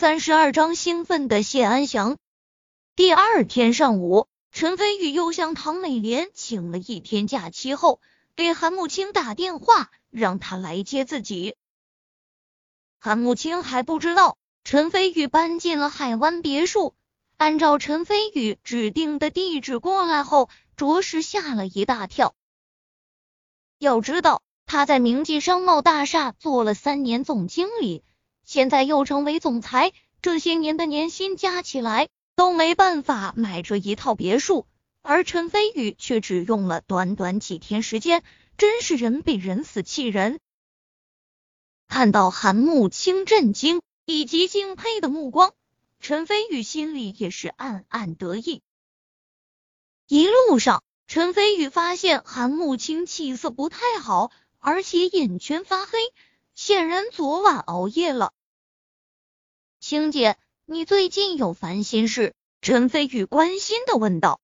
三十二章兴奋的谢安祥。第二天上午，陈飞宇又向唐美莲请了一天假期后，给韩慕清打电话，让他来接自己。韩慕清还不知道陈飞宇搬进了海湾别墅，按照陈飞宇指定的地址过来后，着实吓了一大跳。要知道，他在明记商贸大厦做了三年总经理。现在又成为总裁，这些年的年薪加起来都没办法买这一套别墅，而陈飞宇却只用了短短几天时间，真是人比人死气人。看到韩慕清震惊以及敬佩的目光，陈飞宇心里也是暗暗得意。一路上，陈飞宇发现韩慕清气色不太好，而且眼圈发黑，显然昨晚熬夜了。青姐，你最近有烦心事？陈飞宇关心的问道。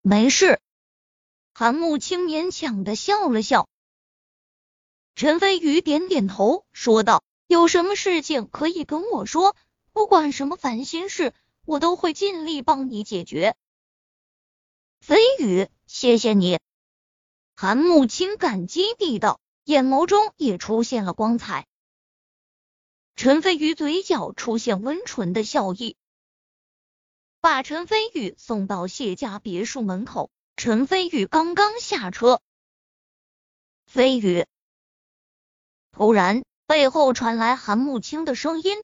没事。韩慕清勉强的笑了笑。陈飞宇点点头，说道：“有什么事情可以跟我说，不管什么烦心事，我都会尽力帮你解决。”飞宇，谢谢你。韩慕清感激地道，眼眸中也出现了光彩。陈飞宇嘴角出现温纯的笑意，把陈飞宇送到谢家别墅门口。陈飞宇刚刚下车，飞宇突然背后传来韩慕清的声音。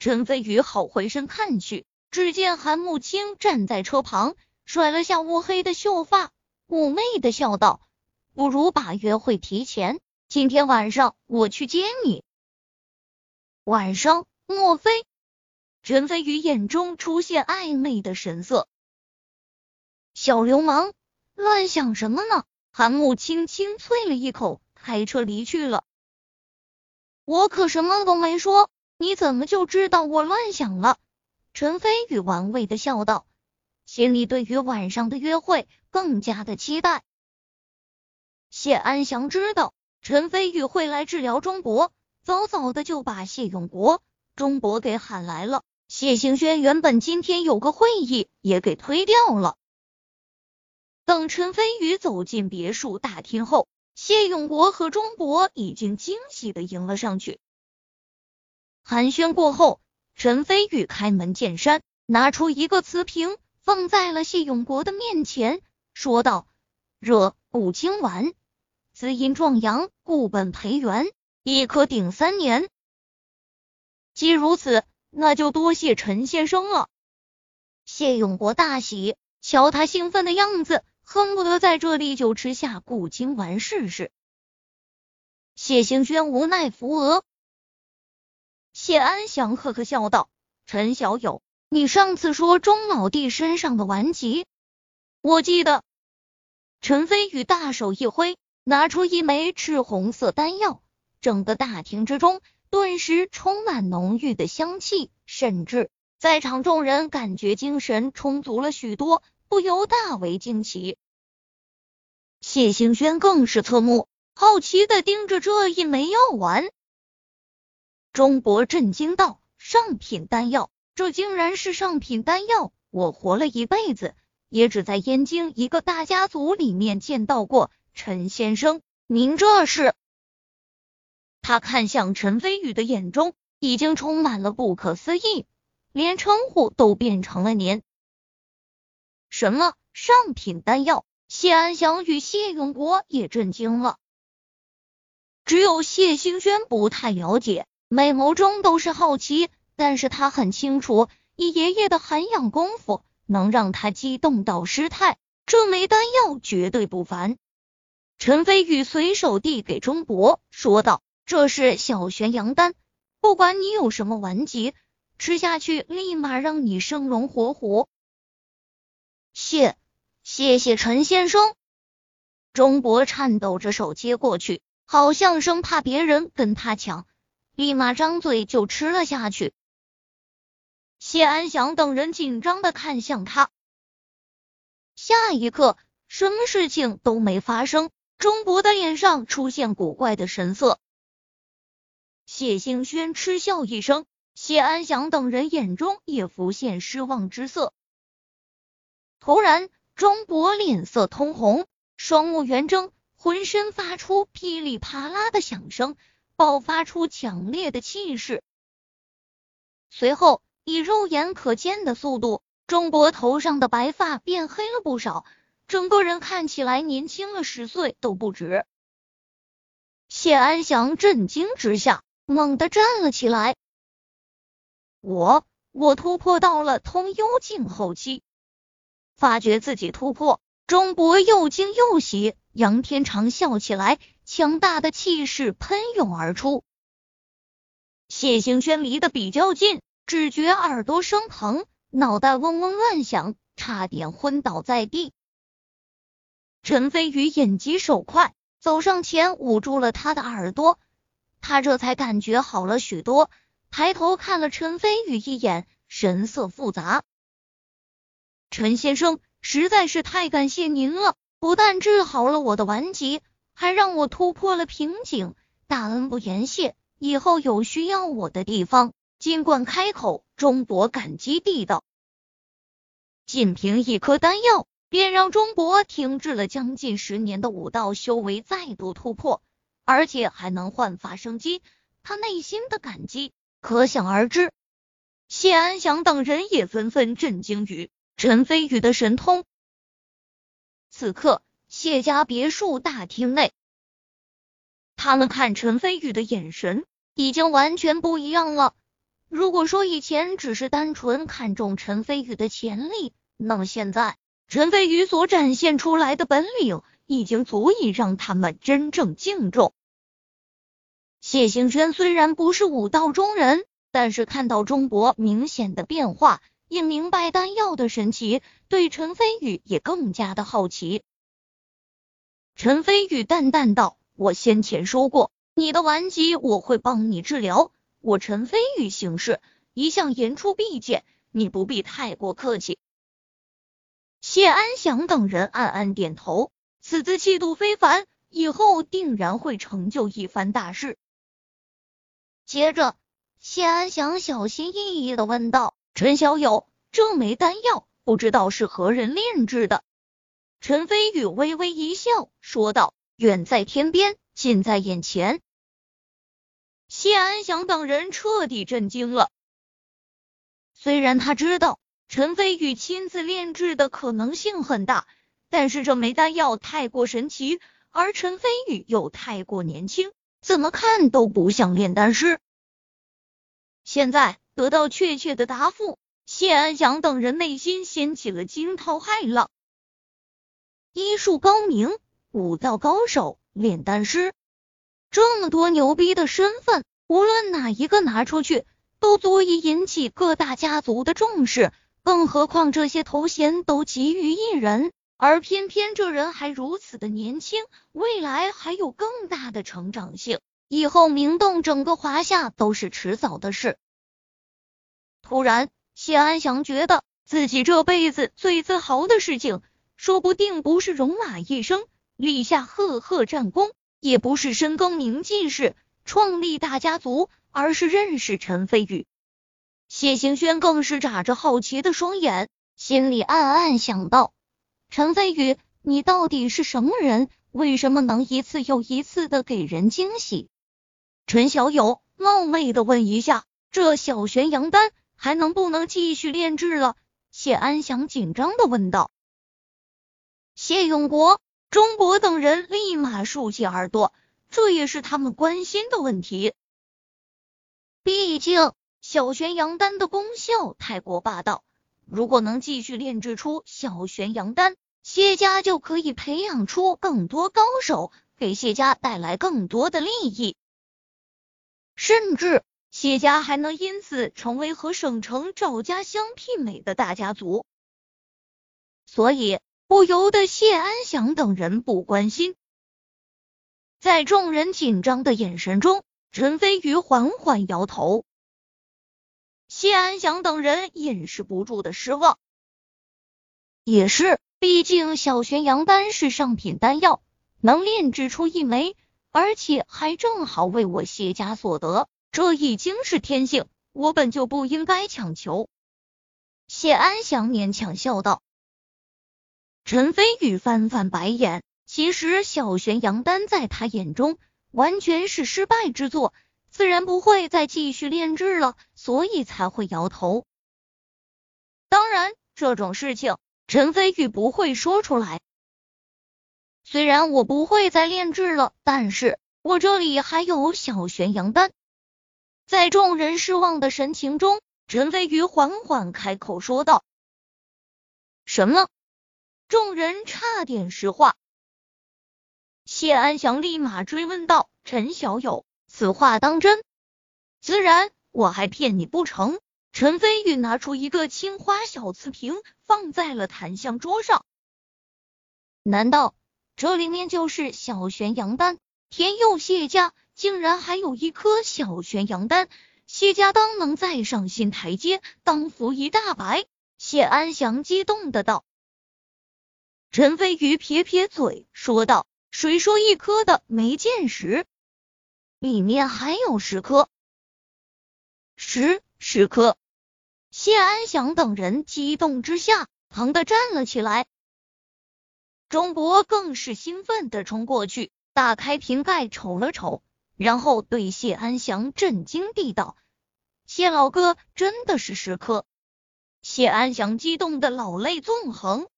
陈飞宇好回身看去，只见韩慕清站在车旁，甩了下乌黑的秀发，妩媚的笑道：“不如把约会提前，今天晚上我去接你。”晚上，莫非？陈飞宇眼中出现暧昧的神色。小流氓，乱想什么呢？韩木轻轻啐了一口，开车离去了。我可什么都没说，你怎么就知道我乱想了？陈飞宇玩味的笑道，心里对于晚上的约会更加的期待。谢安祥知道陈飞宇会来治疗钟博。早早的就把谢永国、钟博给喊来了。谢兴轩原本今天有个会议，也给推掉了。等陈飞宇走进别墅大厅后，谢永国和钟博已经惊喜的迎了上去。寒暄过后，陈飞宇开门见山，拿出一个瓷瓶，放在了谢永国的面前，说道：“热补精丸，滋阴壮阳，固本培元。”一颗顶三年，既如此，那就多谢陈先生了。谢永国大喜，瞧他兴奋的样子，恨不得在这里就吃下固精丸试试。谢兴轩无奈扶额，谢安祥呵呵笑道：“陈小友，你上次说钟老弟身上的顽疾，我记得。”陈飞宇大手一挥，拿出一枚赤红色丹药。整个大厅之中顿时充满浓郁的香气，甚至在场众人感觉精神充足了许多，不由大为惊奇。谢兴轩更是侧目，好奇的盯着这一枚药丸。钟伯震惊道：“上品丹药，这竟然是上品丹药！我活了一辈子，也只在燕京一个大家族里面见到过。陈先生，您这是？”他看向陈飞宇的眼中已经充满了不可思议，连称呼都变成了您。什么上品丹药？谢安祥与谢永国也震惊了，只有谢兴轩不太了解，美眸中都是好奇。但是他很清楚，以爷爷的涵养功夫，能让他激动到失态，这枚丹药绝对不凡。陈飞宇随手递给钟博，说道。这是小玄阳丹，不管你有什么顽疾，吃下去立马让你生龙活虎。谢，谢谢陈先生。钟博颤抖着手接过去，好像生怕别人跟他抢，立马张嘴就吃了下去。谢安祥等人紧张的看向他，下一刻什么事情都没发生，钟博的脸上出现古怪的神色。谢兴轩嗤笑一声，谢安祥等人眼中也浮现失望之色。突然，钟博脸色通红，双目圆睁，浑身发出噼里啪啦的响声，爆发出强烈的气势。随后，以肉眼可见的速度，钟博头上的白发变黑了不少，整个人看起来年轻了十岁都不止。谢安祥震惊之下，猛地站了起来。我，我突破到了通幽境后期。发觉自己突破，钟博又惊又喜，杨天长笑起来，强大的气势喷涌而出。谢行轩离得比较近，只觉耳朵生疼，脑袋嗡嗡乱响，差点昏倒在地。陈飞宇眼疾手快，走上前捂住了他的耳朵，他这才感觉好了许多，抬头看了陈飞宇一眼，神色复杂。陈先生，实在是太感谢您了，不但治好了我的顽疾，还让我突破了瓶颈，大恩不言谢。以后有需要我的地方，尽管开口。钟博感激地道。仅凭一颗丹药，便让钟博停滞了将近十年的武道修为再度突破，而且还能焕发生机，他内心的感激可想而知。谢安祥等人也纷纷震惊于。陈飞宇的神通。此刻，谢家别墅大厅内，他们看陈飞宇的眼神已经完全不一样了。如果说以前只是单纯看中陈飞宇的潜力，那么现在陈飞宇所展现出来的本领，已经足以让他们真正敬重。谢行轩虽然不是武道中人，但是看到钟博明显的变化。也明白丹药的神奇，对陈飞宇也更加的好奇。陈飞宇淡淡道：“我先前说过，你的顽疾我会帮你治疗。我陈飞宇行事一向言出必践，你不必太过客气。”谢安祥等人暗暗点头，此子气度非凡，以后定然会成就一番大事。接着，谢安祥小心翼翼的问道。陈小友，这枚丹药不知道是何人炼制的？陈飞宇微微一笑，说道：“远在天边，近在眼前。”谢安祥等人彻底震惊了。虽然他知道陈飞宇亲自炼制的可能性很大，但是这枚丹药太过神奇，而陈飞宇又太过年轻，怎么看都不像炼丹师。现在。得到确切的答复，谢安祥等人内心掀起了惊涛骇浪。医术高明，武道高手，炼丹师，这么多牛逼的身份，无论哪一个拿出去，都足以引起各大家族的重视。更何况这些头衔都集于一人，而偏偏这人还如此的年轻，未来还有更大的成长性，以后名动整个华夏都是迟早的事。突然，谢安祥觉得自己这辈子最自豪的事情，说不定不是戎马一生，立下赫赫战功，也不是深耕名进士，创立大家族，而是认识陈飞宇。谢行轩更是眨着好奇的双眼，心里暗暗想到：陈飞宇，你到底是什么人？为什么能一次又一次的给人惊喜？陈小友冒昧的问一下，这小玄阳丹。还能不能继续炼制了？谢安祥紧张的问道。谢永国、钟博等人立马竖起耳朵，这也是他们关心的问题。毕竟小玄阳丹的功效太过霸道，如果能继续炼制出小玄阳丹，谢家就可以培养出更多高手，给谢家带来更多的利益，甚至。谢家还能因此成为和省城赵家相媲美的大家族，所以不由得谢安祥等人不关心。在众人紧张的眼神中，陈飞宇缓缓摇头。谢安祥等人掩饰不住的失望。也是，毕竟小玄阳丹是上品丹药，能炼制出一枚，而且还正好为我谢家所得。这已经是天性，我本就不应该强求。谢安祥勉强笑道。陈飞宇翻翻白眼，其实小玄阳丹在他眼中完全是失败之作，自然不会再继续炼制了，所以才会摇头。当然，这种事情陈飞宇不会说出来。虽然我不会再炼制了，但是我这里还有小玄阳丹。在众人失望的神情中，陈飞宇缓缓开口说道：“什么？”众人差点石化。谢安祥立马追问道：“陈小友，此话当真？”“自然，我还骗你不成？”陈飞宇拿出一个青花小瓷瓶，放在了檀香桌上。难道这里面就是小玄阳丹？天佑谢家竟然还有一颗小玄阳丹，谢家当能再上新台阶，当福一大白。谢安祥激动的道。陈飞宇撇撇嘴，说道：“谁说一颗的没见识？里面还有十颗，十十颗。”谢安祥等人激动之下，疼的站了起来。钟博更是兴奋的冲过去，打开瓶盖瞅了瞅，然后对谢安祥震惊地道：“谢老哥，真的是十颗！”谢安祥激动的老泪纵横。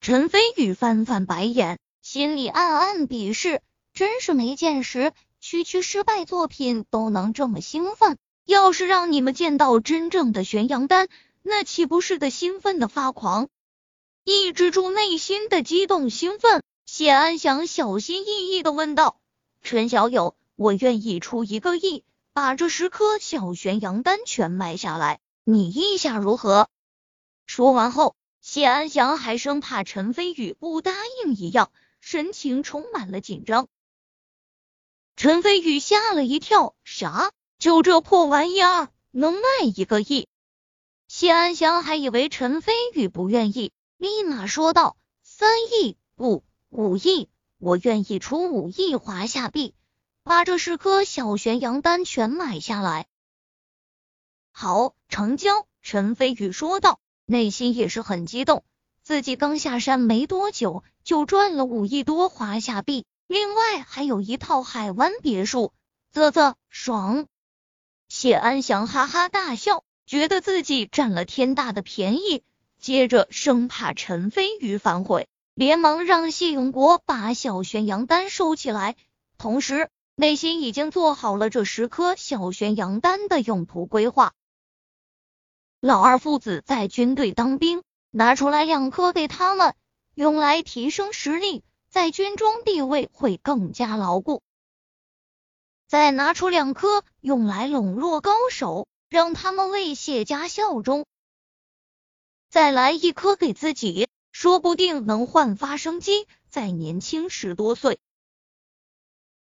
陈飞宇翻翻白眼，心里暗暗鄙视，真是没见识，区区失败作品都能这么兴奋。要是让你们见到真正的玄阳丹，那岂不是的兴奋的发狂？抑制住内心的激动兴奋，谢安祥小心翼翼的问道：“陈小友，我愿意出一个亿，把这十颗小玄阳丹全买下来，你意下如何？”说完后，谢安祥还生怕陈飞宇不答应一样，神情充满了紧张。陈飞宇吓了一跳，啥？就这破玩意儿能卖一个亿？谢安祥还以为陈飞宇不愿意，立马说道：“三亿不五亿，我愿意出五亿华夏币，把这十颗小玄阳丹全买下来。”好，成交。陈飞宇说道，内心也是很激动，自己刚下山没多久就赚了五亿多华夏币，另外还有一套海湾别墅，啧啧，爽。谢安祥哈哈大笑，觉得自己占了天大的便宜。接着生怕陈飞宇反悔，连忙让谢永国把小玄阳丹收起来，同时内心已经做好了这十颗小玄阳丹的用途规划。老二父子在军队当兵，拿出来两颗给他们，用来提升实力，在军中地位会更加牢固。再拿出两颗，用来笼络高手，让他们为谢家效忠。再来一颗给自己，说不定能焕发生机，再年轻十多岁。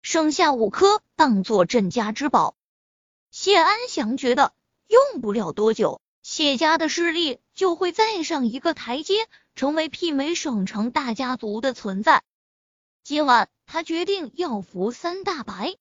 剩下五颗当做镇家之宝。谢安祥觉得，用不了多久，谢家的势力就会再上一个台阶，成为媲美省城大家族的存在。今晚，他决定要扶三大白。